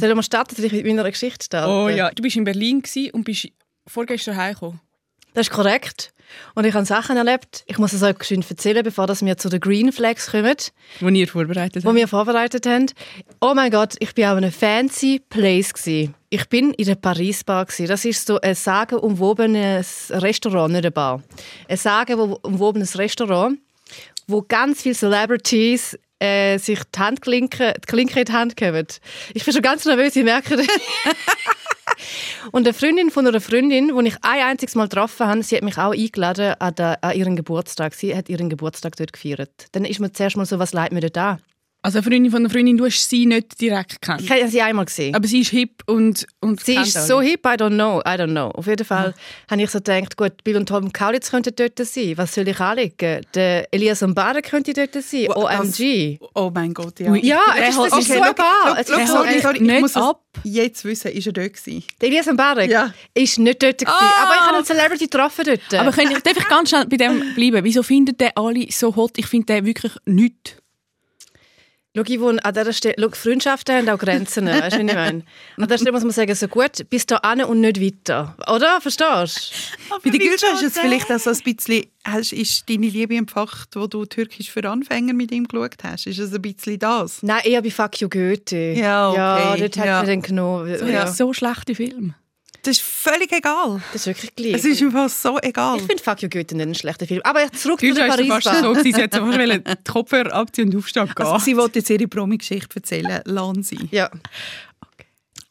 Sollen wir starten, soll ich mit meiner Geschichte starten? Oh ja, du bist in Berlin und bist vorgestern heimgekommen. Das ist korrekt. Und ich habe Sachen erlebt. Ich muss es euch schön erzählen, bevor wir zu den Green Flags kommen. Wo ihr vorbereitet Wo wir vorbereitet haben. Oh mein Gott, ich war auch in einem fancy Place. Gewesen. Ich bin in der Paris Bar. Gewesen. Das ist so ein sagenumwobenes Restaurant, nicht eine Bar. Ein sagenumwobenes Restaurant, wo ganz viele Celebrities äh, sich die Handklinke, die Klinke in die Hand geben. Ich bin schon ganz nervös, ich merke das. Und eine Freundin von einer Freundin, die ich ein einziges Mal getroffen habe, sie hat mich auch eingeladen an, der, an ihren Geburtstag. Sie hat ihren Geburtstag dort gefeiert. Dann ist mir zuerst mal so, was leid mir da? Also eine Freundin von einer Freundin, du hast sie nicht direkt kennt. Ich habe sie einmal gesehen. Aber sie ist hip und, und Sie ist so hip, I don't know, I don't know. Auf jeden Fall ah. habe ich so gedacht, gut, Bill und Tom Kaulitz könnten dort sein. Was soll ich anlegen? Der Elias Mbara könnte dort sein. Well, OMG. Das, oh mein Gott, ja. Ja, es ist, das okay, ist so look, egal. Look, look, sorry, sorry, ich muss ab. jetzt wissen, ist er dort gewesen? Der Elias Mbarek ja. ist nicht dort gewesen. Ah. Aber ich habe einen Celebrity getroffen dort. Aber ich, darf ich ganz schnell bei dem bleiben? Wieso findet der alle so hot? Ich finde den wirklich nichts. Schau, Yvonne, an dieser Stelle, schau, Freundschaften haben auch Grenzen, weißt du, was ich meine? An dieser Stelle muss man sagen, so gut, bis dahin und nicht weiter. Oder? Verstehst du? Bei den Gülschan ist es vielleicht auch so ein bisschen, hast, ist deine Liebe empfacht, wo du Türkisch für Anfänger mit ihm geschaut hast? Ist es ein bisschen das? Nein, eher bei Fuck You Goethe. Ja, okay. Ja, dort hat ja. dann genommen. So, ja. so schlechte Film. Das ist völlig egal. Das ist wirklich gleich. Es ist einfach so egal. Ich finde Fuck You Goethe nicht ein schlechter Film. Aber zurück zu Paris. fast so, sie hat einfach die Kopfhörer abziehen und aufstehen gehen. Also, sie wollte jetzt ihre Promi-Geschichte erzählen. Lassen sie. Ja.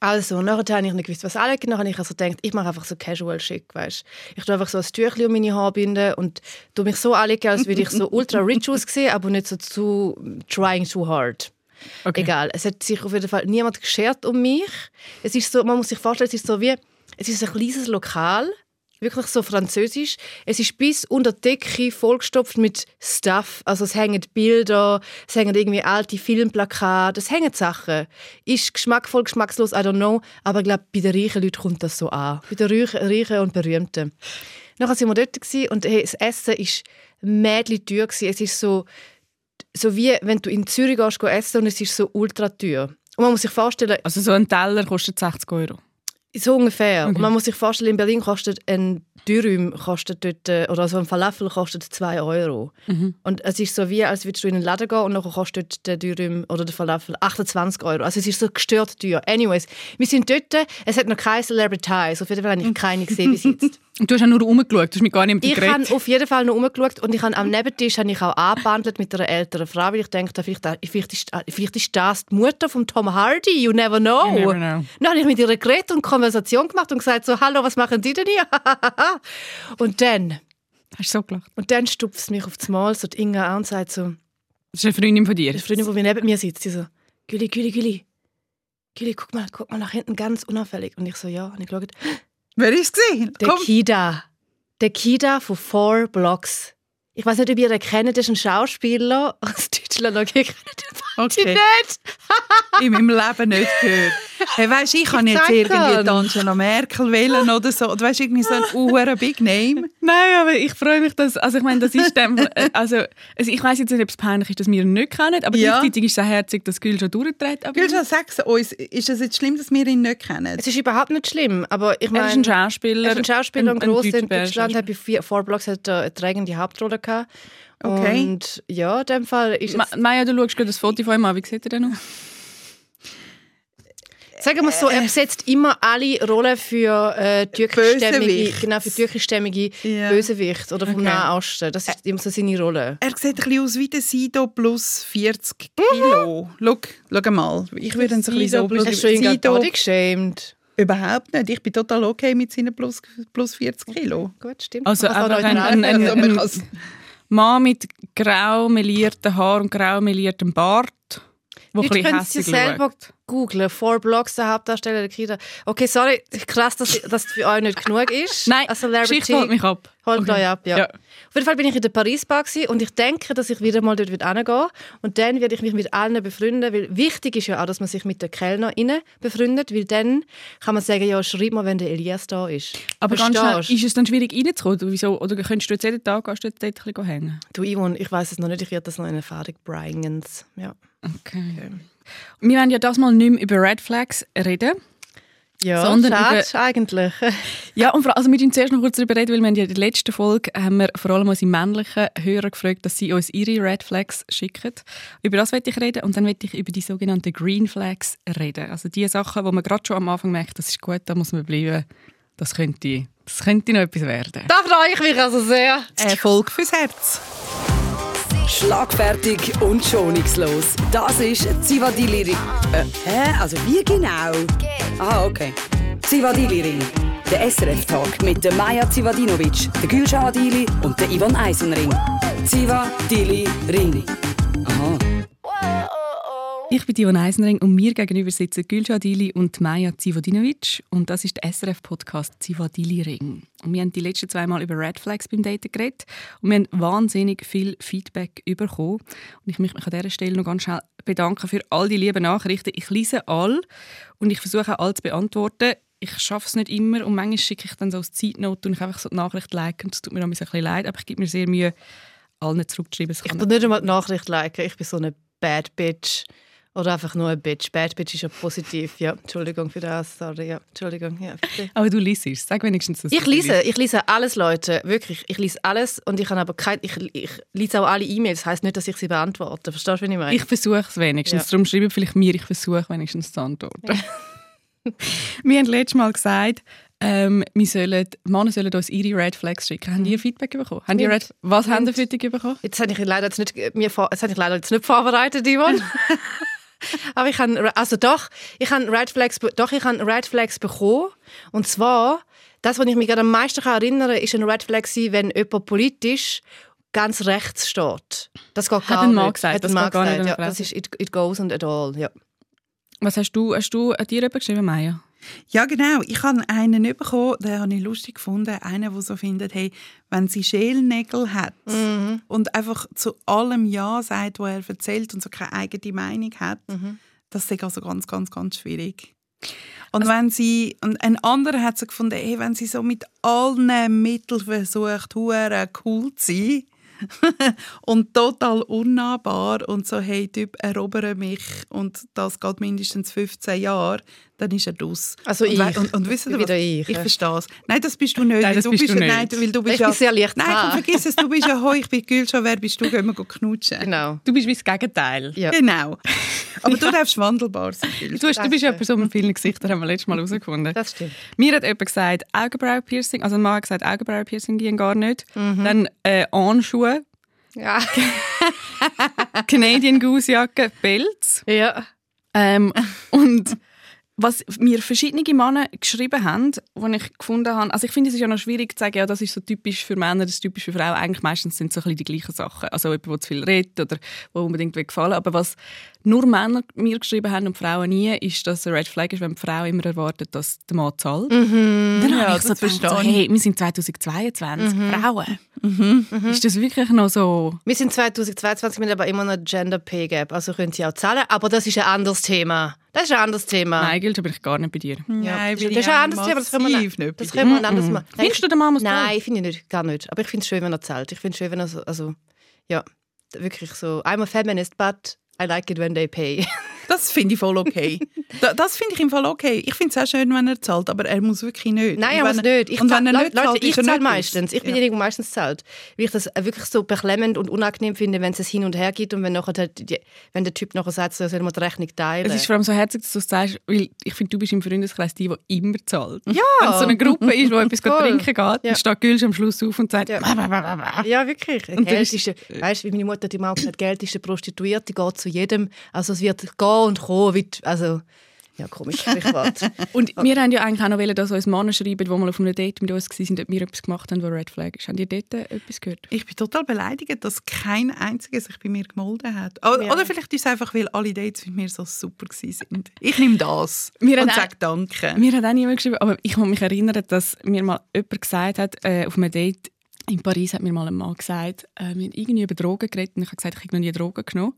Also, nachher habe ich nicht gewusst, was anlegen. Dann habe ich also gedacht, ich mache einfach so casual schick, weißt Ich tue einfach so ein Tüchlein um meine Haare binden und tue mich so anlegen, als würde ich so ultra rich aussehen, aber nicht so zu trying too hard. Okay. Egal. Es hat sich auf jeden Fall niemand geschert um mich. Es ist so, man muss sich vorstellen, es ist so wie es ist ein kleines Lokal, wirklich so französisch. Es ist bis unter die Decke vollgestopft mit Stuff. Also es hängen Bilder, es hängen irgendwie alte Filmplakate, es hängen Sachen. Ist geschmackvoll, geschmackslos, I don't know. Aber ich glaube, bei den reichen Leuten kommt das so an. Bei den reichen und Berühmten. Nachher waren wir dort und hey, das Essen war mädlich teuer. Es ist so, so wie wenn du in Zürich gehst, essen und es ist so ultra teuer. Und man muss sich vorstellen... Also so ein Teller kostet 60 Euro? So ungefähr. Okay. Und man muss sich vorstellen, in Berlin kostet ein Dürüm kostet dort, äh, oder so ein Falafel kostet 2 Euro. Mhm. Und es ist so wie, als würdest du in den Laden gehen und dann kostet der Dürüm oder der Falafel 28 Euro. Also es ist so gestört teuer. Anyways, wir sind dort, es hat noch keine auf jeden Fall habe ich keine gesehen bis jetzt. Und du hast ja nur rumgeschaut, du hast mich gar nicht mit Ich habe auf jeden Fall noch rumgeschaut und ich habe am Nebentisch habe ich auch angebandelt mit einer älteren Frau, weil ich denke, vielleicht, vielleicht, ist, vielleicht ist das die Mutter von Tom Hardy, you never know. You never know. Dann habe ich mit ihr geredet und Konversation gemacht und gesagt so, hallo, was machen Sie denn hier? und dann... Hast du so gelacht? Und dann stupft es mich auf das Mal so die Inga an und sagt so... Das ist eine Freundin von dir? Eine Freundin, die neben mir sitzt. Sie so, Güli, Güli, Güli. Güli, guck mal, guck mal nach hinten, ganz unauffällig. Und ich so, ja. Und ich geschaut, Wer ist gesehen? Der Komm. Kida. Der Kida von Four Blocks. Ich weiß nicht, ob ihr den kennt, das ist ein Schauspieler aus Deutschland. Okay, okay. nicht. in meinem Leben nicht gehört. Hey, weißt, ich kann jetzt irgendwie Angela Merkel wählen oder so. Du weißt irgendwie so ein uhuere Big Name. Nein, aber ich freue mich, dass, also ich meine, das ist dem, äh, also, also ich weiß jetzt nicht, ob es peinlich ist, dass wir ihn nicht kennen, aber ja. gleichzeitig ist es sehr herzig, dass Gül schon durchtritt. Gül, sag uns, ist es jetzt schlimm, dass wir ihn nicht kennen? Es ist überhaupt nicht schlimm, aber ich meine... Er ist ein Schauspieler. Er ist ein Schauspieler und gross in Deutschland, hat bei Four Blocks eine tragende Hauptrolle gehabt gehabt. Okay. Und ja, in dem Fall ist Ma Maja, du schaust gerade das Foto von ihm an. Wie sieht er denn aus? Sagen wir es so, er besetzt immer alle Rollen für äh, türkischstämmige, genau, für türkischstämmige ja. Bösewicht oder vom okay. Nahen Osten. Das ist immer so seine Rolle. Er sieht ein bisschen aus wie der Sido plus 40 Kilo. Mhm. Schau, schau mal, ich würde ihn so ein bisschen so beschreiben. Hast du ihn Sido geschämt? Überhaupt nicht. Ich bin total okay mit seinen plus, plus 40 Kilo. Gut, stimmt. Also einfach ein, ein, ein, ein, ein Mann mit grau melierten Haaren und grau meliertem Bart, wo Leute ein bisschen selber googlen. Four Blocks, der Hauptdarsteller der Kita. Okay, sorry, krass, dass das für euch nicht genug ist. Nein, Geschichte holt mich ab. Holt okay. euch ab, ja. ja. Auf jeden Fall bin ich in der Paris-Bar und ich denke, dass ich wieder mal dort hingehen Und dann werde ich mich mit allen befreunden, weil wichtig ist ja auch, dass man sich mit den Kellnerinnen befreundet, weil dann kann man sagen, ja, schreib mal, wenn der Elias da ist. Aber ganz schnell, ist es dann schwierig reinzukommen? Wieso? Oder könntest du jetzt jeden Tag dort hängen? Du, Yvonne, ich weiß es noch nicht, ich werde das noch in Erfahrung bringen. Ja. Okay. okay. Wir werden ja das mal nicht mehr über Red Flags reden. Ja, Sondern schade über- eigentlich. Ja, und vor, also wir müssen zuerst noch kurz darüber reden, weil wir in der letzten Folge haben wir vor allem unsere männlichen Hörer gefragt, dass sie uns ihre Red Flags schicken. Über das werde ich reden und dann werde ich über die sogenannten Green Flags reden. Also die Sachen, wo man gerade schon am Anfang merkt, das ist gut, da muss man bleiben. Das könnte, das könnte noch etwas werden. Da freue ich mich also sehr. Erfolg fürs Herz. Schlagfertig und schonungslos. Das ist Zivadili Ring. Äh, hä? Also wie genau? Ah, okay. Zivadili Ring. Der SRF-Tag mit der Maja Zivadinovic, der Gülşah Adili und der Ivan Eisenring. Zivadili Ring. Ich bin Dion Eisenring und mir gegenüber sitzen Gülşah Dili und Maja Zivodinovic und das ist der SRF-Podcast Zivadili Ring. Und wir haben die letzten zwei Mal über Red Flags beim Daten geredet und wir haben wahnsinnig viel Feedback bekommen. Und ich möchte mich an dieser Stelle noch ganz schnell bedanken für all die lieben Nachrichten. Ich lese all und ich versuche auch all zu beantworten. Ich schaffe es nicht immer und manchmal schicke ich dann so als Zeitnote und ich einfach so die Nachricht like und es tut mir ein bisschen leid, aber ich gebe mir sehr Mühe, allen zurückzuschreiben. Ich kann nicht einmal die Nachricht liken. Ich bin so eine Bad Bitch. Oder einfach nur eine Bitch. Bad Bitch ist ja positiv. Ja, Entschuldigung für das. Sorry, ja. Entschuldigung. Ja, bitte. aber du liest es. Sag wenigstens, dass Ich lese, ich lese alles, Leute. Wirklich. Ich lese alles und ich habe aber kein, ich, ich lese auch alle E-Mails. Das heisst nicht, dass ich sie beantworte. Verstehst du, was ich meine? Ich versuche es wenigstens. Ja. Darum schreiben vielleicht mir, ich versuche wenigstens zu antworten. wir haben letztes Mal gesagt, ähm, wir sollen, Männer sollen uns ihre Red Flags schicken. Haben die Feedback bekommen? Haben die Ja. Red, was haben die Und- Feedback bekommen? Jetzt habe ich leider jetzt nicht, mir jetzt habe ich leider jetzt nicht vorbereitet, Yvonne. Aber ich habe, also doch, ich habe Red Flags, doch, ich habe Red Flags bekommen. Und zwar, das, was ich mich gerade am meisten kann erinnern kann, ist ein Red Flag wenn jemand politisch ganz rechts steht. Das geht gar ein Mann nicht. gesagt, Hat das ein Mann gar nicht gesagt, an ja. Das ist, it, it goes and at all, ja. Was hast du, hast du an dir geschrieben, Maya? Ja, genau. Ich habe einen bekommen, den habe ich lustig gefunden. Einen, der so findet, hey, wenn sie Schälnägel hat und einfach zu allem Ja sagt, was er erzählt und so keine eigene Meinung hat, das ist also ganz, ganz, ganz schwierig. Und wenn sie, und ein anderer hat so gefunden, hey, wenn sie so mit allen Mitteln versucht, hure cool zu sein, und total unnahbar und so, hey, Typ, erobere mich und das geht mindestens 15 Jahre, dann ist er dus. Also und, ich. Und, und wisst ihr Wieder was? ich, Ich verstehe es. Nein, das bist du nicht. Nein, das du bist bist du ja- nicht. Nein, weil du bist Ich ja... bin sehr leicht Nein, komm, vergiss es, du bist ja, hoi, ich bin Gülscha, wer bist du? Gehen wir knutschen. Genau. Du bist wie das Gegenteil. Ja. Genau. Aber du darfst wandelbar sein. Du, hast, du bist ja eine. Person mit vielen Gesichtern, haben wir letztes Mal herausgefunden. Das stimmt. Mir hat jemand gesagt, Augenbrauenpiercing, also ein Mann hat gesagt, Augenbrauenpiercing gehen gar nicht. Mhm. Dann äh, Anschuhe, Ja. Canadian Goose Jacke, Pelz. ja. Ähm, und was mir verschiedene Männer geschrieben haben, wo ich gefunden habe, also ich finde, es ist ja noch schwierig zu sagen, ja, das ist so typisch für Männer, das ist typisch für Frauen. Eigentlich meistens sind es so ein bisschen die gleichen Sachen. Also jemand, der zu viel redet oder der unbedingt gefallen Aber was nur Männer mir geschrieben haben und Frauen nie, ist, dass ein Red Flag ist, wenn die Frau immer erwartet, dass der Mann zahlt. Dann Ja, habe ich so gedacht, so, hey, wir sind 2022, Frauen. Ist das wirklich noch so... Wir sind 2022 mit aber immer noch Gender Pay Gap, also können sie auch zahlen, aber das ist ein anderes Thema. Das ist ein anderes Thema. Nein, gilt aber ich gar nicht bei dir. Ja, Nein, das bin ist ich ein anderes Thema. Das können wir, nicht das bei können wir ein anderes Mal. Nein, Findest du, der Mann muss Nein, finde ich nicht, gar nicht. Aber ich finde es schön, wenn er zahlt. Ich finde es schön, wenn er so, also, ja, wirklich so, I'm a feminist, but I like it when they pay. Das finde ich voll okay. Da- das finde ich im Fall okay. Ich finde es auch schön, wenn er zahlt, aber er muss wirklich nicht. Nein, er muss nicht. Ich und wenn er Leute, nicht zahlt, Leute, ich ist er zahle nicht meistens. Ich bin ja. derjenige, der meistens zahlt. Weil ich das wirklich so beklemmend und unangenehm finde, wenn es hin und her geht und wenn, nachher der, die, wenn der Typ nachher sagt, so soll man die Rechnung teilen. Es ist vor allem so herzig, dass du es sagst, weil ich finde, du bist im Freundeskreis die, die immer zahlt. ja, Wenn es so eine Gruppe ist, wo etwas Voll. trinken geht, dann Ja. steht Gülsch am Schluss auf und sagt, Ja. Ja, wirklich. Und du Geld ist, ja- weißt, wie meine Mutter hat immer auch gesagt, Geld ist eine Prostituierte, geht zu jedem. Also es wird gehen und kommen. Wie, also, ja, komisch, Sprichwort. Und wir haben ja eigentlich auch noch wollen, dass uns Männer schreiben, die mal auf einem Date mit uns waren, ob wir etwas gemacht haben, was Red Flag ist. Habt ihr dort äh, etwas gehört? Ich bin total beleidigt, dass kein einziger sich bei mir gemolden hat. O- Ja. Oder vielleicht ist es einfach, weil alle Dates mit mir so super waren. Ich nehme das Wir und sage Danke. Mir hat auch niemand geschrieben, aber ich kann mich erinnern, dass mir mal jemand gesagt hat, äh, auf einem Date in Paris hat mir mal ein Mann gesagt, äh, wir haben irgendwie über Drogen geredet und ich habe gesagt, ich habe noch nie Drogen genommen.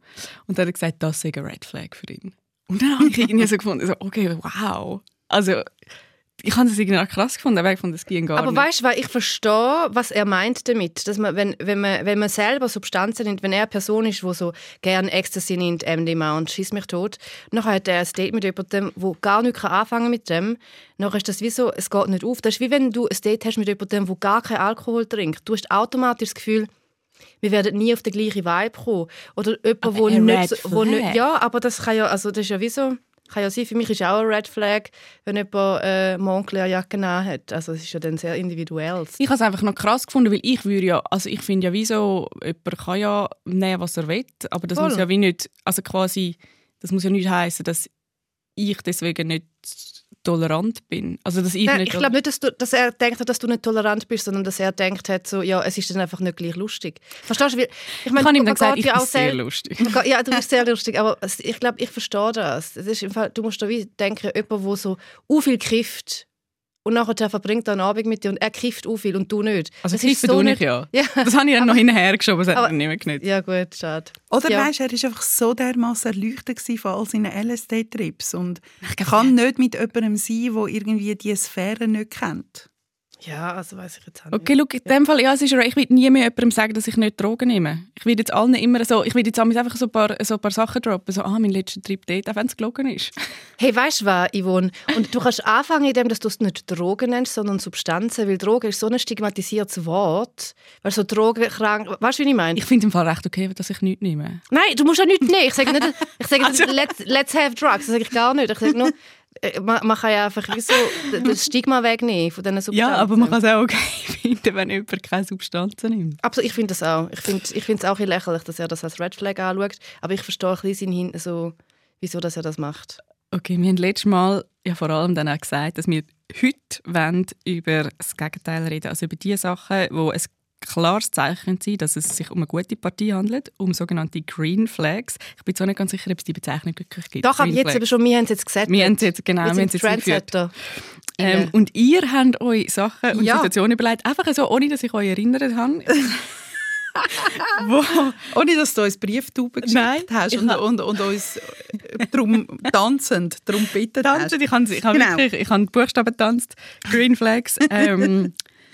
Und dann hat er gesagt, das sei ein Red Flag für ihn. Und dann habe ich irgendwie so gefunden, so, okay, wow. Also, ich habe das irgendwie krass gefunden, aber ich fand das ging gar Aber nicht. weißt du, ich verstehe, was er meint damit, dass man, wenn, wenn man, wenn man selber Substanzen nimmt, wenn er eine Person ist, die so gerne Ecstasy nimmt, MDMA und schießt mich tot, dann hat er ein Date mit jemandem, der gar nicht anfangen kann mit dem, dann ist das wie so, es geht nicht auf. Das ist wie wenn du ein Date hast mit jemandem, der gar keinen Alkohol trinkt. Du hast automatisch das Gefühl, wir werden nie auf den gleichen Vibe kommen. Oder jemand, Aber wo ein nicht, so- wo nicht... Ja, aber das kann ja, also das ist ja wie so... Kann ja sein, für mich ist auch ein Red Flag, wenn jemand äh, Montclair-Jacke hat. Also es ist ja dann sehr individuell. Ich habe es einfach noch krass gefunden, weil ich würde ja, also ich finde ja wieso, jemand kann ja nehmen, was er will, aber das Voll. muss ja wie nicht, also quasi, das muss ja nicht heißen, dass ich deswegen nicht tolerant bin. Also dass ich Nein, nicht... ich glaube nicht, dass, du, dass er denkt, hat, dass du nicht tolerant bist, sondern dass er denkt hat, so, ja, es ist dann einfach nicht gleich lustig. Verstehst du? Weil, ich ich meine, habe ihm dann gesagt, ich ja bin sehr lustig. Geht- Ja, du bist sehr lustig, aber ich glaube, ich verstehe das. das ist im Fall, du musst da wie denken, jemand, der so u viel kifft und nachher verbringt er einen Abend mit dir und er kifft u viel und du nicht. Also Das ist kiffen so ich nicht- ja. Ja, Das habe ich dann noch hinterher geschoben, das hat mir nicht mehr genützt. ja gut, schade. Oder Ja. weisst, er war einfach so dermaßen erleuchtet von all seinen LSD-Trips und kann nicht mit jemandem sein, der irgendwie diese Sphäre nicht kennt. Ja, also weiß ich jetzt auch Okay, schau, in dem Fall, ja, es ist, ich will nie mehr jemandem sagen, dass ich nicht Drogen nehme. Ich will jetzt allen immer so, ich will jetzt einfach so ein paar, so ein paar Sachen droppen, so, ah, mein letzter Trip dort, auch wenn es gelogen ist. Hey, weißt du was, Yvonne? Und du kannst anfangen, indem dass du es nicht Drogen nennst, sondern Substanzen, weil Drogen ist so ein stigmatisiertes Wort. Weil so Drogen, krank, weißt du, wie ich meine? Ich finde im Fall recht okay, dass ich nichts nehme. Nein, du musst ja nichts nehmen. Ich sage nicht, ich sage Also- nicht let's, let's have drugs. Das sage ich gar nicht. Ich sage nur, man, man kann ja einfach so das Stigma wegnehmen von diesen Substanzen. Ja, aber man kann es auch okay finden, wenn jemand keine Substanzen nimmt. Absolut, ich finde das auch. Ich finde ich es auch ein bisschen lächerlich, dass er das als Red Flag anschaut. Aber ich verstehe ein bisschen Hin so, wieso dass er das macht. Okay, wir haben letztes Mal ja vor allem dann auch gesagt, dass wir heute wollen über das Gegenteil reden, also über die Sachen, wo es klares Zeichen sein, dass es sich um eine gute Partie handelt, um sogenannte Green Flags. Ich bin zwar nicht ganz sicher, ob es die Bezeichnung wirklich gibt. Doch, aber jetzt Flags. eben schon, wir haben es jetzt gesagt. Wir haben es jetzt, genau, wir wir haben es jetzt. Ähm, und ihr habt euch Sachen und Ja. Situationen überlegt, einfach so, ohne dass ich euch erinnert habe. wo, Ohne, dass du uns Brieftauben geschickt Nein, hast und, hab- und, und uns äh, drum tanzend darum gebeten hast. tanzen, ich habe ich hab Genau. wirklich, ich habe Buchstaben getanzt, Green Flags, ähm,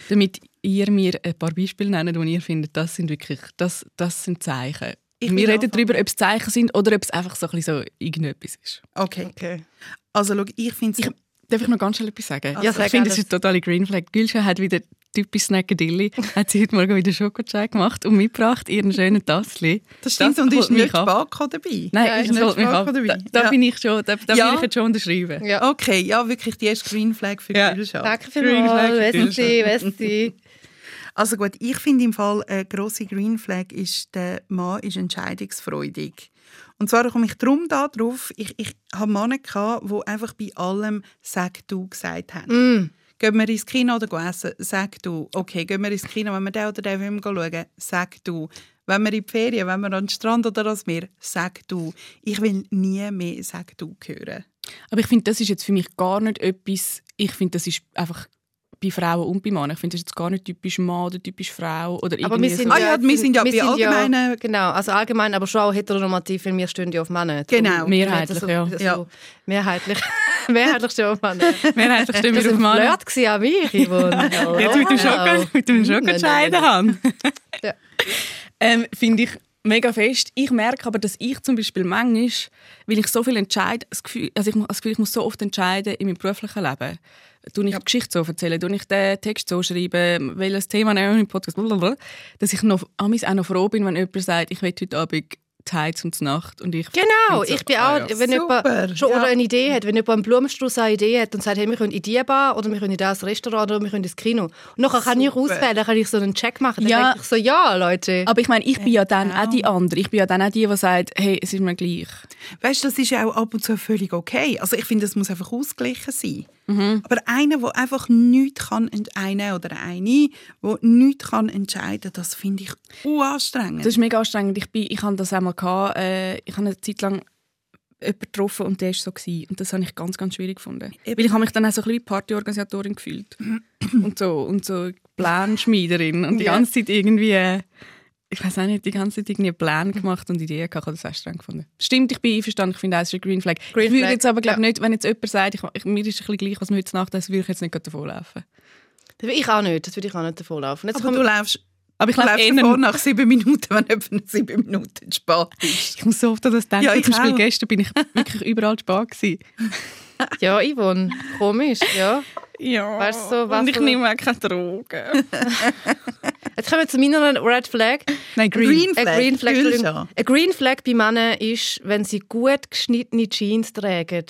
damit ihr mir ein paar Beispiele nennt, wo ihr findet, das sind wirklich, das, das sind Zeichen. Ich Wir reden darüber, ob es Zeichen sind oder ob es einfach so ein bisschen so irgendetwas ist. Okay. Okay. Also schau, ich finde es... Darf ich noch ganz schnell etwas sagen? Ja, sag ich finde, alles. das ist eine totale Green Flag. Gülscha hat wieder typisch Snackadilly, hat sie heute Morgen wieder Schokochai gemacht und mitgebracht, ihren schönen Tassli. Das stimmt, und ist nicht. Spako dabei? Nein, Ja, ist nicht mich ab. dabei. Da, da Ja. bin ich schon, da, da Ja. will ich jetzt schon unterschreiben. Ja. Okay, ja, wirklich die erste Green Flag für Ja. Gülscha. Danke Green Flag für Westi, Westi. Also gut, ich finde im Fall eine grosse Green Flag ist, der Mann ist entscheidungsfreudig. Und zwar komme ich darum da drauf, ich, ich habe Männer gehabt, die einfach bei allem «Sag du» gesagt haben. Mm. Gehen wir ins Kino oder essen? Sag du. Okay, gehen wir ins Kino, wenn wir den oder den Film schauen? Sag du. Wenn wir in die Ferien, wenn wir an den Strand oder ans Meer? Sag du. Ich will nie mehr «Sag du» hören. Aber ich finde, das ist jetzt für mich gar nicht etwas, ich finde, das ist einfach bei Frauen und bei Männern. Ich finde, das ist jetzt gar nicht typisch Mann oder typisch Frau oder Aber irgendwie wir sind so. Ah ja, wir sind ja bei allgemeinen- genau, also allgemein, aber schon auch heteronormativ, weil wir stehen ja auf Männer. Genau. Mehrheitlich, also, ja. Also, Ja. Mehrheitlich. mehrheitlich stehen auf Männer. Mehrheitlich stimmen Das wir war auf ein Männer. Flirt gewesen an mich, Yvonne. Jetzt mit dem Schoko, Wow. mit dem Hand. Ja. ähm, Finde ich mega fest. Ich merke aber, dass ich zum Beispiel manchmal, weil ich so viel entscheide, das Gefühl, also ich, das Gefühl, ich muss so oft entscheiden in meinem beruflichen Leben. Tue ich die Geschichte so erzählen, tue ich den Text so schreiben, welches Thema nehmen im Podcast, blablabla, dass ich noch, auch noch froh bin, wenn jemand sagt, ich will heute Abend Zeit und Nacht und ich Genau, ich bin ah, auch, ja. wenn Super, jemand schon ja. oder eine Idee hat, wenn jemand einen Blumenstrauß eine Idee hat und sagt, hey, wir können in die Bar oder wir können in das Restaurant oder wir können ins Kino. Und nachher kann ich auswählen, dann kann ich so einen Check machen. Dann Ja. denke ich so, ja, Leute. Aber ich meine, ich bin ja dann auch die andere. Ich bin ja dann auch die, die sagt, hey, es ist mir gleich. Weißt du, das ist ja auch ab und zu völlig okay. Also ich finde, es muss einfach ausgeglichen sein. Mhm. Aber einer, der einfach nichts kann, eine oder eine, der nichts kann entscheiden, das finde ich anstrengend. Das ist mega anstrengend. Ich, bin, ich hatte das einmal, gehabt, äh, ich habe eine Zeit lang jemanden getroffen und der war so. Gewesen. Und das habe ich ganz, ganz schwierig gefunden. Eben. Weil ich habe mich dann auch so ein bisschen wie Partyorganisatorin gefühlt. und so, und so Planschmiederin. Und die Ja. ganze Zeit irgendwie... Äh, ich weiß auch nicht, die ganze Zeit irgendwie Pläne gemacht und Ideen gehabt, das hast du streng gefunden. Stimmt, ich bin einverstanden, ich finde auch, es ist ein Green Flag. Green ich würde Flag, jetzt aber glaube ja. nicht, wenn jetzt jemand sagt, ich, ich, mir ist ein bisschen gleich, was mir heute Nacht ist, würde ich jetzt nicht davonlaufen. Das will ich auch nicht. Das würde ich auch nicht davonlaufen. Jetzt Aber du läufst, Aber ich laufe davon nach sieben Minuten, wenn jemand sieben Minuten spät ist. Ich muss so oft an das denken. Ja, ich Zum Beispiel auch. gestern bin ich wirklich überall spät gewesen. Ja, Yvonne, komisch, ja. Ja, Weißt du, so, was und ich nehme auch keine Drogen. Jetzt kommen wir zu meiner Red Flag. Nein, Green green. Flag. Ein Green Flag, Fühlst Entschuldigung. du? Ein Green Flag bei Männern ist, wenn sie gut geschnittene Jeans tragen.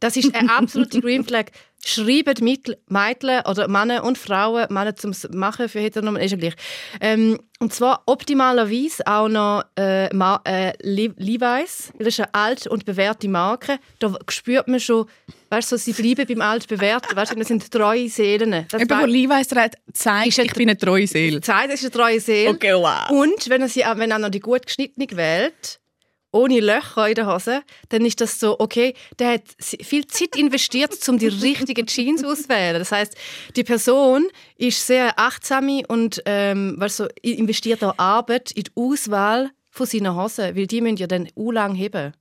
Das ist eine absolute Green Flag. Schreiben Mittel- Mädchen oder Männer und Frauen, Männer zum Machen für Heteronomen, ist ja gleich. Ähm, und zwar optimalerweise auch noch äh, äh, Le Levi's, weil das ist eine alte und bewährte Marke. Da spürt man schon, weißt du, so, sie bleiben beim altbewährten. Weißt du, das sind treue Seelen. Das Eben, wo Levi's trägt, zeigt, ich bin eine treue Seele. Zeit ist eine treue Seele. Okay, wow. Und wenn er sie auch- wenn er noch die gut geschnittene wählt, ohne Löcher in der Hose, dann ist das so, okay, der hat viel Zeit investiert, um die richtigen Jeans auszuwählen. Das heißt, die Person ist sehr achtsam und ähm, weißt du, investiert auch Arbeit in die Auswahl von seinen Hosen, weil die müssen ja dann u lang heben.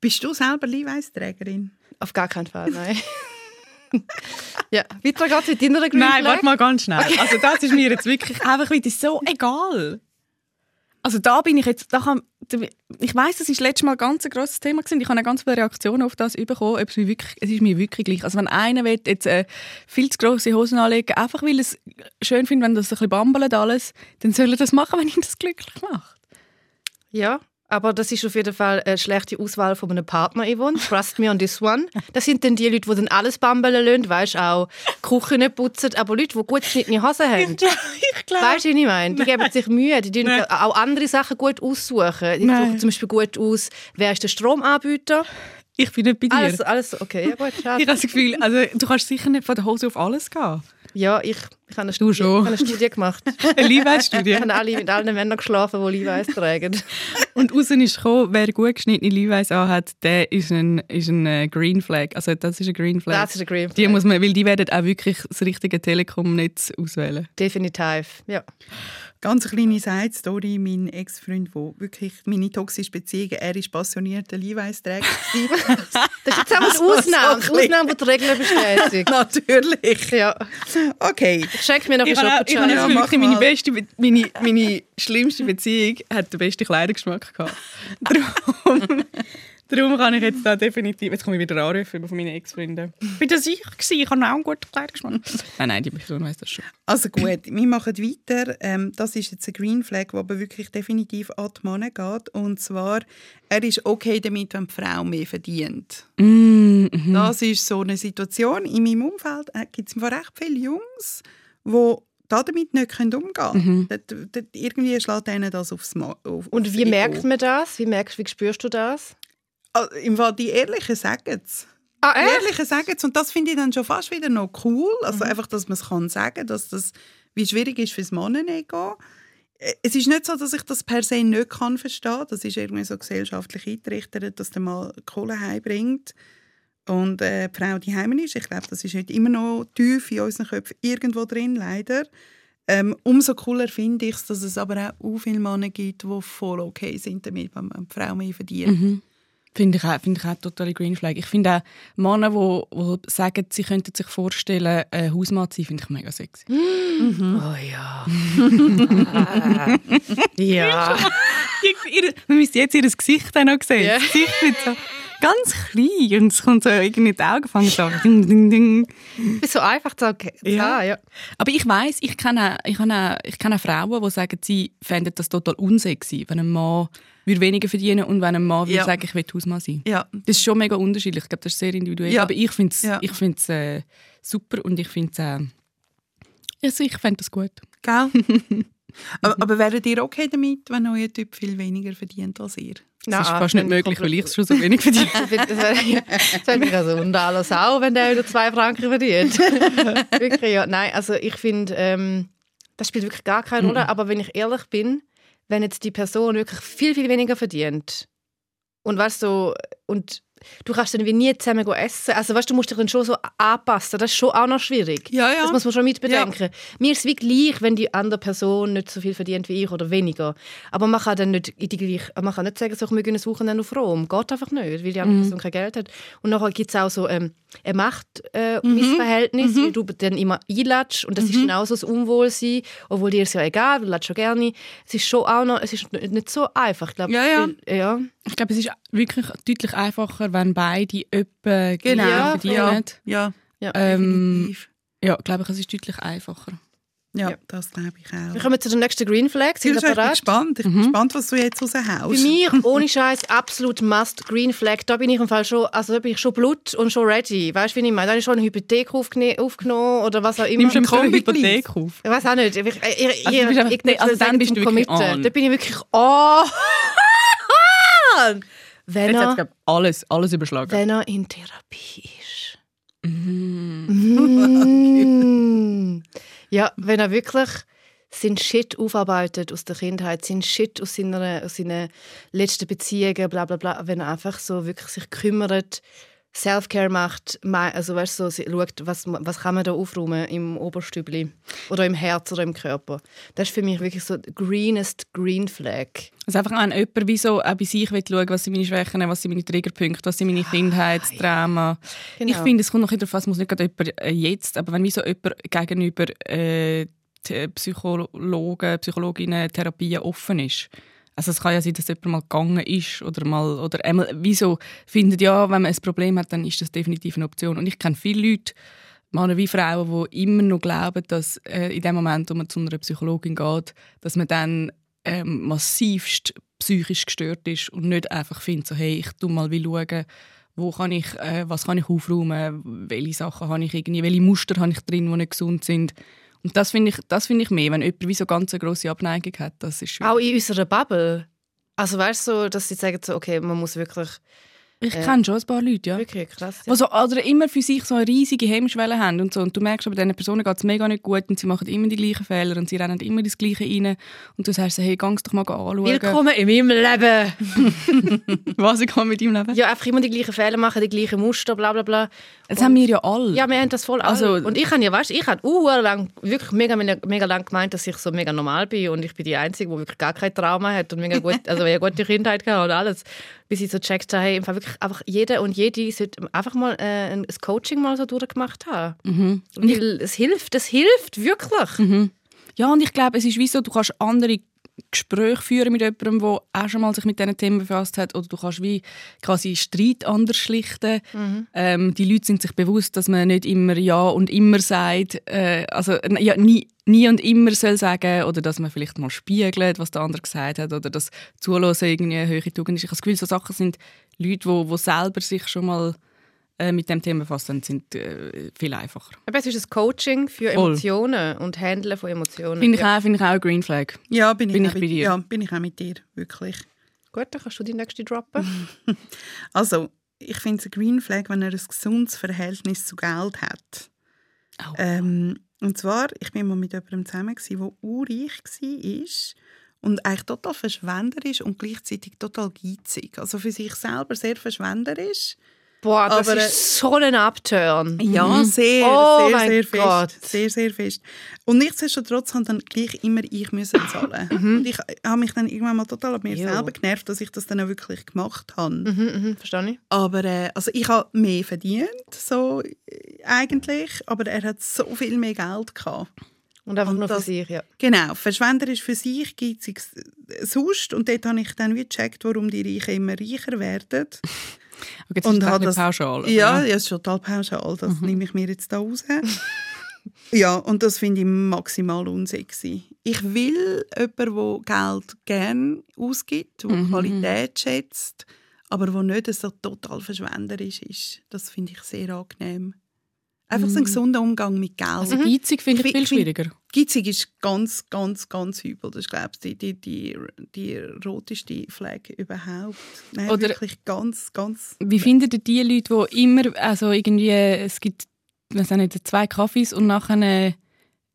Bist du selber Levi's-Trägerin? Auf gar keinen Fall, nein. ja, weiter geht's mit deiner Green Nein, warte mal ganz schnell. Also das ist mir jetzt wirklich einfach wieder so egal. Also da bin ich jetzt, da kann, ich weiß, das ist letztes Mal ein ganz grosses Thema gewesen. Ich habe eine ganz viele Reaktionen auf das bekommen. Ob es, mir wirklich, es ist mir wirklich gleich. Also wenn einer will jetzt äh, viel zu grosse Hosen anlegen, einfach weil es schön findet, wenn das ein bisschen bambelt alles, dann soll er das machen, wenn ihn das glücklich macht. Ja, aber das ist auf jeden Fall eine schlechte Auswahl von einem Partner, Yvonne. Trust me on this one. Das sind dann die Leute, die dann alles bambeln lassen, weißt auch Küche nicht putzen, aber Leute, die gut geschnittene Hosen haben. ich glaube. Weißt du, wie ich meine? Die geben sich Mühe, die tun Nein. auch andere Sachen gut aussuchen. Die suchen zum Beispiel gut aus, wer ist der Stromanbieter. Ich bin nicht bei dir. Alles, alles okay, ja gut, ich schade. habe das Gefühl, also, du kannst sicher nicht von der Hose auf alles gehen. Ja, ich, ich habe eine, Studie, ich habe eine Studie gemacht. Eine Levi's-Studie. Ich habe alle, mit allen Männern geschlafen, die Levi's tragen. Und raus ist gekommen, wer gut geschnittene Levi's anhat, der ist ein, ist ein äh, Green Flag. Also das ist ein Green Flag. Das ist ein Green Die Flag. muss man, weil die werden auch wirklich das richtige Telekom-Netz auswählen. Definitiv, ja. Ganz eine kleine Side-Story. Mein Ex-Freund, der wirklich meine toxische Beziehung, er war passionierter Levi's-Träger. Das ist jetzt auch eine Ausnahme, so Ausnahme, die die Regeln bestätigt. Natürlich. Ja, Okay. ich schenke mir noch Ich einen habe, ich habe. Ja, wirklich mach meine, beste, Be- meine, meine schlimmste Beziehung hat den besten Kleidergeschmack gehabt. Darum, darum kann ich jetzt da definitiv... Jetzt komme ich wieder anrufen von meinen Ex-Freunden. Bin das ich gewesen? Ich habe auch einen guten Kleidergeschmack. nein, nein, die Person weiss das schon. Also gut, wir machen weiter. Ähm, das ist jetzt ein Green Flag, der aber wirklich definitiv an die Männer geht. Und zwar, er ist okay damit, wenn die Frau mehr verdient. Mm, mhm. Das ist so eine Situation. In meinem Umfeld gibt es recht viele Jungs, die damit nicht umgehen können. Dort, irgendwie schlägt ihnen das aufs Ma auf, Und wie Ego. merkt man das? Wie, merkst, wie spürst du das? Also, Im Fall, die Ehrlichen sagen es. Ah, Die Ehrlichen sagen es. Und das finde ich dann schon fast wieder noch cool. Also einfach, dass man es kann sagen dass das wie schwierig ist fürs Mannenego. Äh, Es ist nicht so, dass ich das per se nicht kann verstehen. Das ist irgendwie so gesellschaftlich eingerichtet, dass der mal Kohle heimbringt und äh, die Frau die Heimen ist. Ich glaube, das ist heute immer noch tief in unseren Köpfen irgendwo drin, leider. Ähm, umso cooler finde ich es, dass es aber auch viele Männer gibt, die voll okay sind damit, wenn man die Frau mehr verdient. Finde ich, auch, finde ich auch totale Green Flag. Ich finde auch Männer, die, die sagen, sie könnten sich vorstellen, ein Hausmann zu sein, finde ich mega sexy. Oh ja. ja. Ihr- ihr- Man müsste jetzt ihr Gesicht auch noch sehen. Ja. Das Gesicht wird so ganz klein und es kommt so irgendwie die Augen fangen so ding, ding, ding. Ist so einfach zu sagen. Ja. Ja. ja. Aber ich weiß, ich kenne, ich, kenne, ich kenne Frauen, die sagen, sie fänden das total unsexy, wenn ein Mann würde weniger verdienen und wenn ein Mann würde Ja. sagen, ich will Hausmann sein. Ja, Das ist schon mega unterschiedlich. Ich glaube, das ist sehr individuell. Ja. Aber ich finde es Ja. ich find's, äh, super und ich finde es äh, also ich fände das gut. Gell? aber, aber wäret ihr okay damit, wenn euer Typ viel weniger verdient als ihr? Das ist fast nicht möglich, weil ich es schon so wenig verdiene. Das wäre wär mich also unter aller Sau, wenn der wieder zwei Franken verdient. wirklich, ja. Nein, also ich finde, ähm, das spielt wirklich gar keine Rolle. Aber wenn ich ehrlich bin, wenn jetzt die Person wirklich viel, viel weniger verdient und weißt du, und du kannst dann wie nie zusammen essen. Also weißt, du musst dich dann schon so anpassen. Das ist schon auch noch schwierig. Ja, ja. Das muss man schon mit bedenken. Mir ist es wie gleich, wenn die andere Person nicht so viel verdient wie ich oder weniger. Aber man kann dann nicht in die gleiche, man kann nicht sagen, so, wir gehen ein Wochenende auf Rom. Geht einfach nicht, weil die andere Person kein Geld hat. Und nachher gibt es auch so ähm, ein Machtmissverhältnis, äh, mhm. weil du dann immer einlatschst und das ist dann auch so das Unwohlsein, obwohl dir ist ja egal, du lädst schon gerne. Es ist schon auch noch, es ist nicht so einfach. Ich glaube, Ja, ja. Ja. Ich glaube, es ist wirklich deutlich einfacher, wenn beide öppe Genau, ja, verdienen. Ja, Ja. Ähm, ja, glaube ich, es ist deutlich einfacher. ja, ja. das glaube ich auch. Wir kommen zu der nächsten Green Flag. Sind Ich bin bereit? gespannt. Ich bin gespannt, was du jetzt raushaust. Bei mir, ohne Scheiß, absolut must Green Flag. Da bin ich im Fall schon, also da bin ich schon blut und schon ready. Weißt du, wie ich meine? Da habe ich schon eine Hypothek aufgene- aufgenommen oder was auch immer. Nimmst du eine Hypothek auf? Ich weiß auch nicht. Ich, ich, ich, Also ich, nee, also ich- dann bist du wirklich Committen. on. Da bin ich wirklich oh. wenn, Jetzt er, glaub, alles, alles überschlagen. wenn er in Therapie ist. Mhm. Mm. Ja, wenn er wirklich sein Shit aufarbeitet aus der Kindheit, sein Shit aus seiner, aus seinen letzten Beziehungen, bla bla bla, wenn er einfach so wirklich sich kümmert, Self-Care macht, also weißt du, so, sie schaut, was, was kann man da aufräumen im Oberstübli oder im Herz oder im Körper. Das ist für mich wirklich so the greenest Green Flag. Also einfach an jemand, wie so auch bei sich schauen, was sind meine Schwächen, was sind meine Triggerpunkte, was sind meine Kindheitsdrama. Genau. Ich finde, es kommt noch an, es muss nicht gerade jemand äh, jetzt, aber wenn wie so jemand gegenüber äh, die Psychologen, Psychologinnen, Therapien offen ist. Also es kann ja sein, dass jemand mal gegangen ist oder mal oder einmal, wieso findet ja, wenn man ein Problem hat, dann ist das definitiv eine Option. Und ich kenne viele Leute, Männer wie Frauen, die immer noch glauben, dass äh, in dem Moment, wo man zu einer Psychologin geht, dass man dann ähm, massivst psychisch gestört ist und nicht einfach findet, so, hey, ich tu mal wie schauen, wo kann ich, äh, was kann ich aufräumen, welche Sachen habe ich irgendwie, welche Muster habe ich drin, die nicht gesund sind. Und das finde ich, das finde ich mehr, wenn jemand wie so ganz eine grosse Abneigung hat, das ist schwierig. Auch in unserer Bubble. Also weißt du, so, dass sie sagen, so, okay, man muss wirklich, Ich äh, kenne schon ein paar Leute, ja. wirklich krass. Die so, oder immer für sich so eine riesige Hemmschwelle haben und so. Und du merkst, aber diesen Personen geht es mega nicht gut und sie machen immer die gleichen Fehler und sie rennen immer das Gleiche rein. Und du sagst hey, geh's doch mal anschauen. Willkommen in meinem Leben. Was ich kann mit deinem Leben? Ja, einfach immer die gleichen Fehler machen, die gleichen Muster, bla bla bla. Das haben wir ja alle. Ja, wir haben das voll Also- also, Und ich habe ja, weißt ich habe uh, lang, wirklich mega, mega, mega lang gemeint, dass ich so mega normal bin und ich bin die Einzige, die wirklich gar kein Trauma hat und mega gut, also eine gute Kindheit gehabt und alles. Bis ich so checkt habe, hey, im Fall wirklich einfach jeder und jede sollte einfach mal äh, ein Coaching mal so durchgemacht haben. Mhm. Weil es hilft, es hilft wirklich. Ja, und ich glaube, es ist wie so, du kannst andere Gespräche führen mit jemandem, der auch schon mal sich mit diesen Themen befasst hat. Oder du kannst wie quasi Streit anders schlichten. Ähm, die Leute sind sich bewusst, dass man nicht immer Ja und immer sagt. Äh, also ja, nie, nie und immer soll sagen. Oder dass man vielleicht mal spiegelt, was der andere gesagt hat. Oder dass Zuhören irgendwie eine höhere Tugend ist. Ich habe das Gefühl, so Sachen sind Leute, die, selber sich schon mal mit dem Thema befasst haben, sind äh, viel einfacher. Aber es ist ein Coaching für Voll. Emotionen und Handeln von Emotionen. Finde ich, auch, finde ich auch ein Green Flag. Ja, bin ich, Bin auch ich mit, bei dir. Ja, bin ich auch mit dir, wirklich. Gut, dann kannst du die nächste droppen. Also, ich finde es ein Green Flag, wenn er ein gesundes Verhältnis zu Geld hat. Oh. Ähm, und zwar, ich bin mal mit jemandem zusammen, der urreich war und eigentlich total verschwenderisch und gleichzeitig total geizig. Also für sich selber sehr verschwenderisch. Boah, das Aber, äh, ist so ein Upturn. Ja, sehr, Oh sehr, sehr fest. Gott. Sehr, sehr fest. Und nichtsdestotrotz haben dann gleich immer ich müssen zahlen. Und ich habe mich dann irgendwann mal total an mir Jo. selber genervt, dass ich das dann auch wirklich gemacht habe. Mhm, mhm, verstehe ich. Aber äh, also ich habe mehr verdient, so äh, eigentlich, aber er hat so viel mehr Geld gehabt. Und einfach Und nur für das- sich, ja. Genau, verschwenderisch für sich gibt es sonst und dort habe ich dann wie gecheckt, warum die Reichen immer reicher werden. Okay, jetzt Und ist das das- pauschal. Ja, ja, das ist total pauschal, das nehme ich mir jetzt da raus. ja, und das finde ich maximal unsexy. Ich will jemanden, der Geld gerne ausgibt, der Qualität schätzt, aber der nicht so total verschwenderisch ist. Das finde ich sehr angenehm. Einfach so ein gesunder Umgang mit Geld. Also geizig finde ich Ich viel schwieriger. Gitzig ist ganz, ganz, ganz übel. Das ist, glaube ich, die, die, die, die roteste Flag überhaupt. Nein, Oder- wirklich ganz, ganz... Wie findet ihr die Leute, die immer, also irgendwie, es gibt, auch nicht, zwei Kaffees und nachher äh,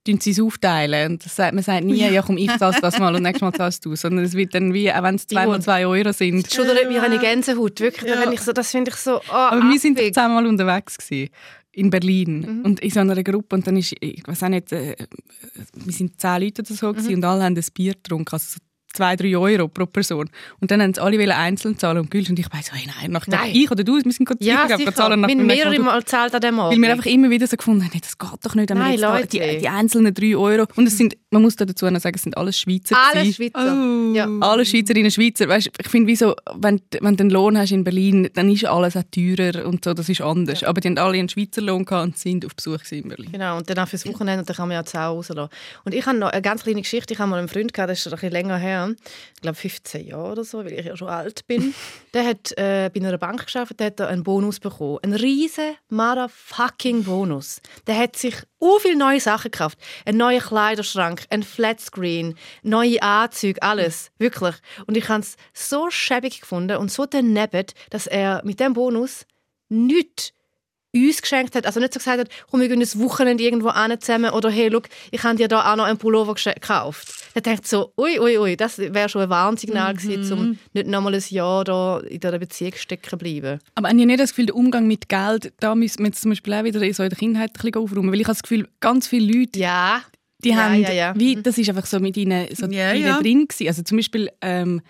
tun sie es aufteilen. Und das sagt, man sagt nie, ja komm, ich zahle das mal und nächstes Mal zahlst du. Sondern es wird dann wie, auch wenn es zweimal zwei Euro sind. Schon da mir eine Gänsehaut, wirklich. Ja. Wenn ich so, das finde ich so, oh, Aber wir sind affig. zusammen mal unterwegs gewesen, in Berlin Mhm. und in so einer Gruppe und dann ist, ich weiß auch nicht, äh, wir sind zehn Leute oder so Mhm. und alle haben ein Bier getrunken, also so zwei, drei Euro pro Person. Und dann haben sie alle einzeln zahlen und Gülsch und ich weiß so, hey, nein, nach Nein. ich oder du, wir sind gerade Ja, sicher, zahlen nach Wir haben mehrere Mal. Gezahlt an dem Abend. Weil wir einfach immer wieder so gefunden haben, das geht doch nicht. Nein, jetzt Leute. Die, die einzelnen drei Euro. Und es sind, man muss da dazu noch sagen, es sind alles Schweizer. Alle. Schweizer. Oh. Ja. Alle Schweizerinnen, Schweizer. Weißt, ich finde, wie so, wenn, wenn du einen Lohn hast in Berlin, dann ist alles auch teurer und so, das ist anders. Aber die haben alle einen Schweizer Lohn gehabt und sind auf Besuch in Berlin. Genau, und dann auch fürs Wochenende, und dann kann man ja die Sau rauslassen. Und ich habe noch eine ganz kleine Geschichte. Ich habe mal einen Freund gehabt, das ist schon ein bisschen länger her. Ich glaube 15 Jahre oder so, weil ich ja schon alt bin. der hat äh, bei einer Bank geschafft, der hat einen Bonus bekommen. Einen riesen motherfucking Bonus. Der hat sich u viele neue Sachen gekauft. Einen neuen Kleiderschrank, ein Flatscreen, neue Anzüge, alles. Wirklich. Und ich habe es so schäbig gefunden und so daneben, dass er mit dem Bonus nichts uns geschenkt hat. Also nicht so gesagt hat, komm, wir gehen ein Wochenende irgendwo hin zusammen oder hey, look, ich habe dir da auch noch einen Pullover gekauft. Er denkt so, ui, ui, ui, das wäre schon ein Warnsignal gewesen, um nicht nochmal ein Jahr da in dieser Beziehung stecken bleiben. Aber habe ich nicht das Gefühl, der Umgang mit Geld, da müssen wir jetzt zum Beispiel auch wieder so in der Kindheit ein bisschen aufräumen. Weil ich habe das Gefühl, ganz viele Leute, Ja. die Ja, haben, ja, ja. Wie, das ist einfach so mit ihnen, so Ja, ihnen ja. drin gewesen. Also zum Beispiel, ähm,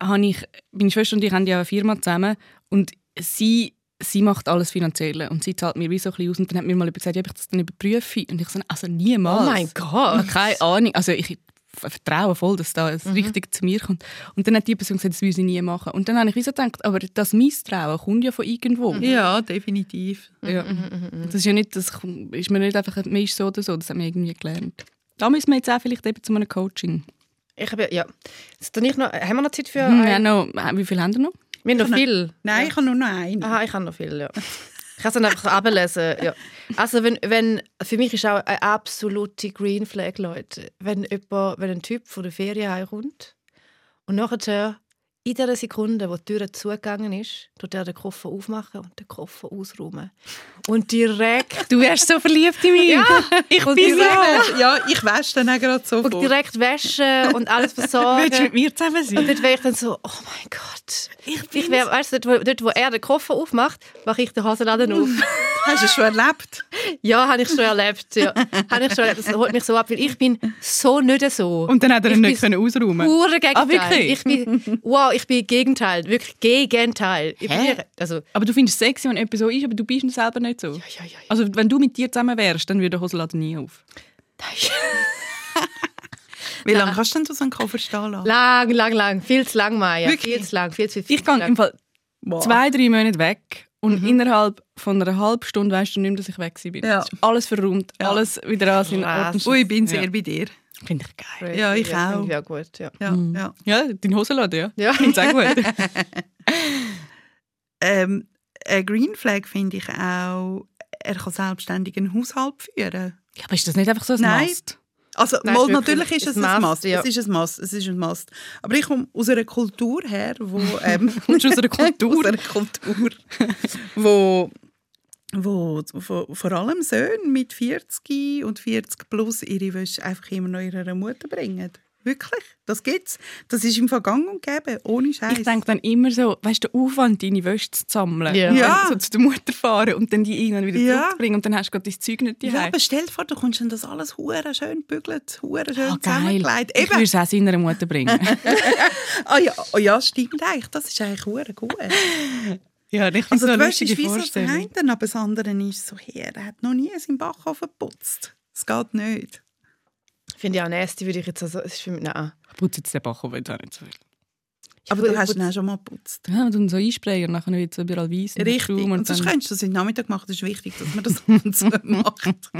habe ich, meine Schwester und ich haben ja eine Firma zusammen und sie sie macht alles Finanzielle und sie zahlt mir wie so ein bisschen aus und dann hat mir mal gesagt, ja, ob ich das dann überprüfe und ich so, also niemals. Oh mein Gott. keine Ahnung, also ich vertraue voll, dass da das richtig zu mir kommt. Und dann hat die Person gesagt, das würde sie nie machen. Und dann habe ich wie so gedacht, aber das Misstrauen kommt ja von irgendwo. Ja, definitiv. Ja. Das ist ja nicht, das ist mir nicht einfach, man ist so oder so, das haben wir irgendwie gelernt. Da müssen wir jetzt auch vielleicht eben zu einem Coaching. Ich habe, ja. Tue ich noch, haben wir noch Zeit für Hm, ein, ja, noch, wie viel haben wir noch? Wir haben noch viel. Nein, ich habe nur noch einen. Aha, ich habe noch viel, ja. Ich kann es dann einfach ablesen. Ja. Also wenn, wenn, für mich ist auch eine absolute Green Flag, Leute. Wenn, jemand, wenn ein Typ von der Ferien heimkommt und nachher in der Sekunde, wo die Tür zugegangen ist, tut er den Koffer aufmachen und den Koffer ausräumen. Und direkt, Du wärst so verliebt in mich. Ja, ich und bin so. direkt, Ja, ich wasche dann auch gerade und sofort. direkt waschen und alles Willst du mit versorgen. mir zusammen Und sein? dort wäre ich dann so, oh mein Gott. Ich, wäre, weißt du, dort, wo, dort, wo er den Koffer aufmacht, mache ich den Hosenladen auf. Hast du es schon erlebt? Ja, habe ich schon erlebt. Ja. habe ich schon erlebt. Das holt mich so ab, weil ich bin so nicht so. Und dann hat er ihn nicht können ausräumen Pure Gegenteil. Ah, wirklich? Ich bin, wow, ich bin Gegenteil. Wirklich Gegenteil. Hä? also, Aber du findest es sexy, wenn jemand so ist, aber du bist selber nicht so. ja, ja, ja. Also wenn du mit dir zusammen wärst, dann würde der Hosenladen nie auf. Wie lange kannst du denn so einen Koffer stehen lassen? Lang, lang, lang. Viel zu lang, Maya. Wirklich? Viel zu lang. Viel zu viel Ich gehe im Fall Wow. zwei, drei Monate weg und Mhm. innerhalb von einer halben Stunde weißt du nicht mehr, dass ich weg bin. Ja. Alles verräumt, Ja. alles wieder an seinen. Ort. und Ui, ich bin sehr Ja. bei dir. Finde ich geil. Ja, ich ja, auch. finde Ich auch gut, ja. Ja, ja. Ja, dein Hosenladen, ja. Ja. Finde ich auch gut. Ähm, ein Green Flag finde ich auch, er kann selbstständig einen Haushalt führen. ja, aber ist das nicht einfach so ein Nein. Must? Also Nein, mal, ist natürlich ist es ein ein Must. ja. Es ist ein Must. Es ist ein Must. Aber ich komme aus einer Kultur her, wo ähm, Kommst du aus einer Kultur? aus einer Kultur, wo, wo, wo vor allem Söhne mit 40 und 40 plus ihre Wäsche einfach immer noch ihrer Mutter bringen. Wirklich, das gibt's. Das ist im Vergangen und gäbe, ohne Scheiß. Ich denke dann immer so, weißt du, der Aufwand, deine Wäsche zu sammeln, Ja. Ja. so zu der Mutter fahren und dann die irgendwann wieder Ja. zurückzubringen und dann hast du gerade dein Zeug nicht ja, daheim. aber stell dir vor, du kommst dann das alles hure schön bügelt, hure schön Ah, geil. zusammengelegt. Ich würde es auch seiner Mutter bringen. Ah ja, oh ja, stimmt eigentlich. Das ist eigentlich hure gut. ja, ich Also so die eine Wäsche lustige ist wie so das Vorstellung. eine, aber das andere ist so, her, er hat noch nie seinen Backofen geputzt. Das geht nicht. Finde ich auch nasty, würde ich jetzt also, es ist für mich, nein. Ich putze jetzt den Backofen jetzt auch nicht so viel. Aber du hast ihn auch schon mal geputzt. Ja, und dann so einsprayen und dann wird es überall weiss. und Richtig. Raum Und sonst dann- könntest du das in den Nachmittag machen. Das ist wichtig, dass man das und zu macht.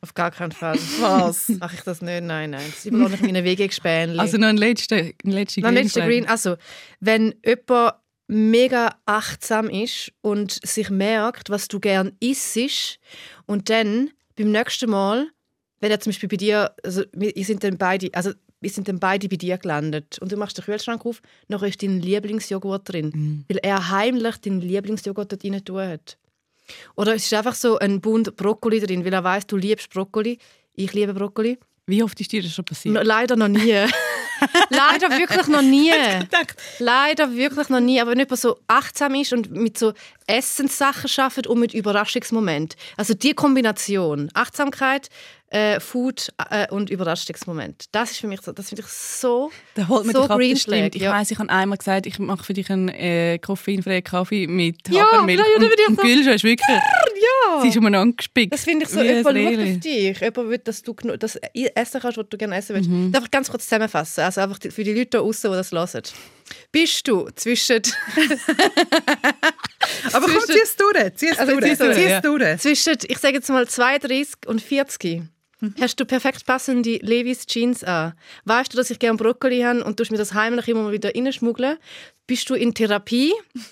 Auf gar keinen Fall. Was? Mache ich das nicht? Nein, nein. Das überlasse ich meinen Wegespänchen. Also noch ein letzter, ein letzter Noch ein letzter Green Green. Also, wenn jemand mega achtsam ist und sich merkt, was du gern isst und dann beim nächsten Mal, wenn er zum Beispiel bei dir, also wir sind dann beide, also wir sind dann beide bei dir gelandet und du machst den Kühlschrank auf, noch ist dein Lieblingsjoghurt drin, Mhm. weil er heimlich den Lieblingsjoghurt dort rein tun hat. Oder es ist einfach so ein Bund Brokkoli drin, weil er weiß, du liebst Brokkoli. Ich liebe Brokkoli. Wie oft ist dir das schon passiert? No, leider noch nie. leider wirklich noch nie. Leider wirklich noch nie. Aber wenn jemand so achtsam ist und mit so Essenssachen schafft und mit Überraschungsmoment. Also die Kombination Achtsamkeit, äh, Food äh, und Überraschungsmoment. Das ist für mich so, das finde ich so Da holt man so Green. Flag, Ich ja. weiss, ich habe einmal gesagt, ich mache für dich einen äh, koffeinfreien Kaffee mit Ja, Hafermilch. ja, ja, und bin ich im so- Kühlschrank ist wirklich... Ja. Sie ist umeinander gespickt. Das finde ich so, jemand schaut auf dich. Jemand will, dass du das essen kannst, was du gerne essen willst. Mhm. Ich darf ganz kurz zusammenfassen, also einfach für die Leute da draußen, die das hören. Bist du zwischen, Aber komm, zieh es durch. Zieh es Also, durch. zieh ja. es durch. zwischen, ich sage jetzt mal 32 und 40 hast du perfekt passende Levis Jeans an. Weißt du, dass ich gerne Brokkoli habe und tust mir das heimlich immer mal wieder reinschmuggeln? Bist du in Therapie?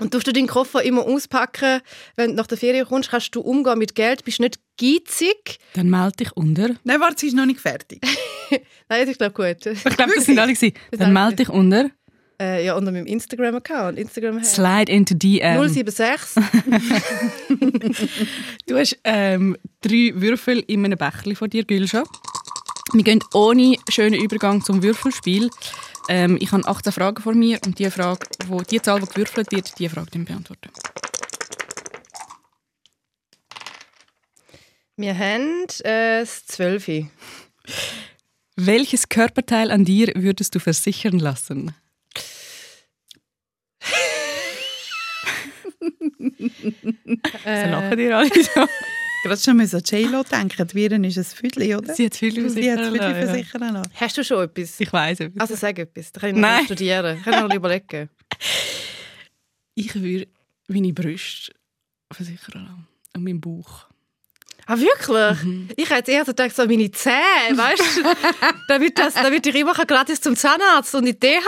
Und tust du deinen Koffer immer auspacken, wenn du nach der Ferien kommst? Kannst du umgehen mit Geld? Bist du nicht geizig? Dann melde dich unter. Nein, warte, sie ist noch nicht fertig. Nein, ich glaube gut. Ich glaube, das sind alle. gewesen. Das Dann melde dich unter. Äh, ja, unter meinem Instagram-Account. Instagram Slide into DM. 076. Du hast ähm, drei Würfel in einem Becherli vor dir, Gülscha. Wir gehen ohne schönen Übergang zum Würfelspiel. Ähm, ich habe 18 Fragen vor mir und die Frage, wo die Zahl, die gewürfelt wird, die Frage dann beantworten. Wir haben äh, das 12. Welches Körperteil an dir würdest du versichern lassen? Äh, lachen dir alle so. Gerade schon müssen an J-Lo denken. Die Viren ist ein Füdli, oder? Sie hat hat versichern lassen, ja. versichern hast du schon etwas? Ich weiss etwas. Also sag etwas. Da kann ich noch studieren. Kann ich noch überlegen. ich würde meine Brüste versichern lassen. Und meinen Bauch. Ah, wirklich? Ich hätte eher gedacht, so meine Zähne, weißt du? damit, das, damit ich immer gratis zum Zahnarzt und in die DH.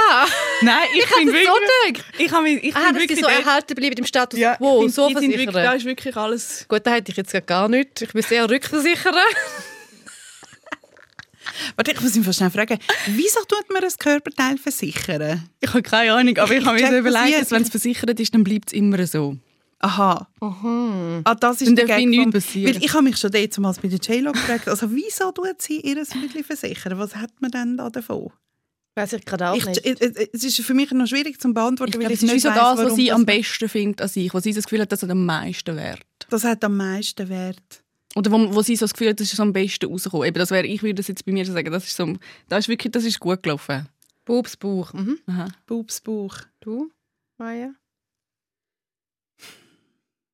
Nein, ich, Ich bin hätte so wirklich... gedacht. Ich habe mich, ich Ah, bin dass wirklich so erhalten bleiben im Status Ja, quo. ich so sind wirklich, da versichern. ist wirklich alles... Gut, da hätte ich jetzt gar nichts. Ich müsste eher rückversichern. Warte, ich muss ihn fast schnell fragen, wieso tut man ein Körperteil versichern? Ich habe keine Ahnung, aber ich, Ich habe mir so überlegt, dass wenn es versichert ist, dann bleibt es immer so. Aha. Ah, das ist Dann der Gag vom- passieren. Weil ich habe mich schon damals bei der J-Lo gefragt, also wieso tut sie ihr Füdli versichern? Was hat man denn da davon? Weiß ich gerade auch Ich, nicht. äh, äh, es ist für mich noch schwierig zu beantworten, Ich weil glaube, ich es ist nicht so das, was sie am besten findet an sich, wo sie das Gefühl hat, das hat am meisten Wert. Das hat am meisten Wert. Oder wo, wo sie so das Gefühl hat, das ist am besten rausgekommen. Eben, das wäre, ich würde das jetzt bei mir sagen, das ist, so, das ist wirklich das ist gut gelaufen. Bubs Bauch. Mhm. Aha. Bubs Bauch. Du, Maja?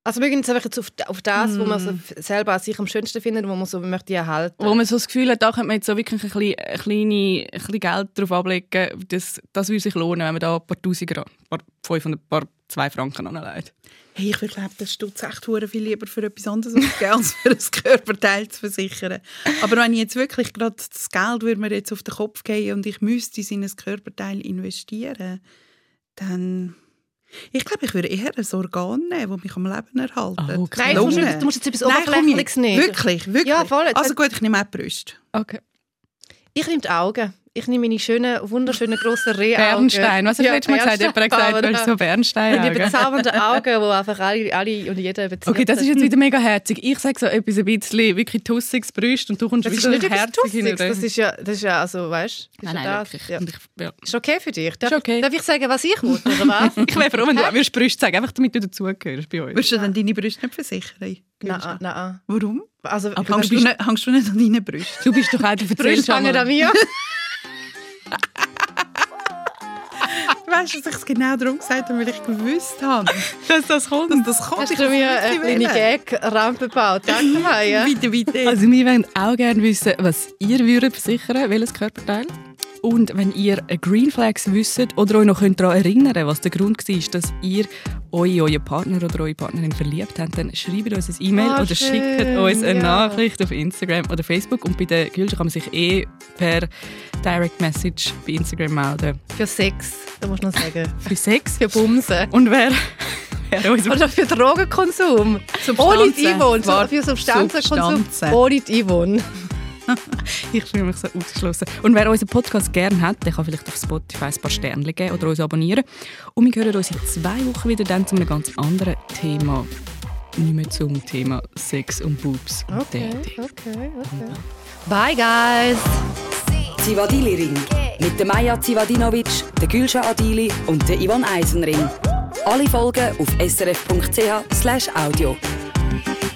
Also wir gehen jetzt einfach jetzt auf, auf das, wo man so f- selber an sich am schönsten findet wo man so möchte erhalten. Wo man so das Gefühl hat, da könnte man jetzt so wirklich ein bisschen, ein kleine, ein bisschen Geld drauf ablegen. Das, das würde sich lohnen, wenn man da ein paar Tausend, ein paar 500, ein paar 2 Franken anlegt. Hey, ich glaube, das stutzt echt hure viel lieber für etwas anderes ausgeben, als für ein Körperteil zu versichern. Aber wenn ich jetzt wirklich gerade das Geld würde mir jetzt auf den Kopf gehen und ich müsste in ein Körperteil investieren, dann... Ich glaube, ich würde eher ein Organ nehmen, das mich am Leben erhalten. Oh, krass. Nein, du musst, du musst jetzt etwas Oberflächliches nehmen. Wirklich, wirklich. Ja, voll. Also gut, ich nehme auch die Brüste. Okay. Ich nehme die Augen. Ich nehme meine schönen, wunderschönen, grossen Rehaugen. Bernstein. Was hast du letztes Mal gesagt? Jemand hat gesagt, du hast so Bernstein. Die bezaubernden Augen, die einfach alle, alle und jeder bezieht. Okay, das ist jetzt wieder mega herzig. Ich sage so etwas ein bisschen wirklich tussiges Brüst und du kommst das ist wieder nicht etwas herzig hinein. Das ist ja, das ist ja also, weißt du? Nein, nein, wirklich. Ja. Und ich, ja. Ist okay für dich? Darf, Ist okay. darf ich sagen, was ich will, oder was? ich wäre froh, wenn du auch Brüste sagen, einfach damit du dazugehörst bei uns. Würdest du dann deine Brüste nicht versichern? nein, nein. Warum? Also, Aber Hängst du, nicht, du nicht an deinen Brüsten? Du bist doch auch der Brüste hängen an mir. Weißt du, dass ich es genau darum gesagt habe, weil ich gewusst habe, dass das kommt. dass das kommt. Hast Ich du mir eine kleine Gag-Rampe gebaut? Danke, Maja. Weiter, weiter. Also wir wollen auch gerne wissen, was ihr würdet versichern, welches Körperteil. Und wenn ihr Green Flags wisst oder euch noch daran erinnern könnt, was der Grund war, dass ihr euch in euren Partner oder eure Partnerin verliebt habt, dann schreibt uns ein E-Mail Ah, oder schön, schickt uns eine ja. Nachricht auf Instagram oder Facebook. Und bei der Gülscha kann man sich eh per Direct Message bei Instagram melden. Für Sex, da muss man sagen. Für Sex. Für Bumsen. Und wer, Oder für Drogenkonsum. Substanzen. Ohne die Yvonne. Für Substanzenkonsum. Substanzen. Ohne die Yvonne. Ich fühle mich so ausgeschlossen. Und wer unseren Podcast gerne hat, der kann vielleicht auf Spotify ein paar Sterne geben oder uns abonnieren. Und wir hören uns in zwei Wochen wieder dann zu einem ganz anderen Thema. Nicht mehr zum Thema Sex und Boobs und Okay, Dating. okay, okay. Bye, guys! Zivadili Ring. Mit der Maja Zivadinovic, der Gülscha Adili und der Ivan Eisenring. Alle Folgen auf srf.ch audio.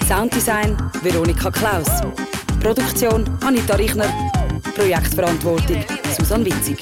Sounddesign Veronika Klaus. Produktion Anita Richner. Projektverantwortung Susanne Witzig.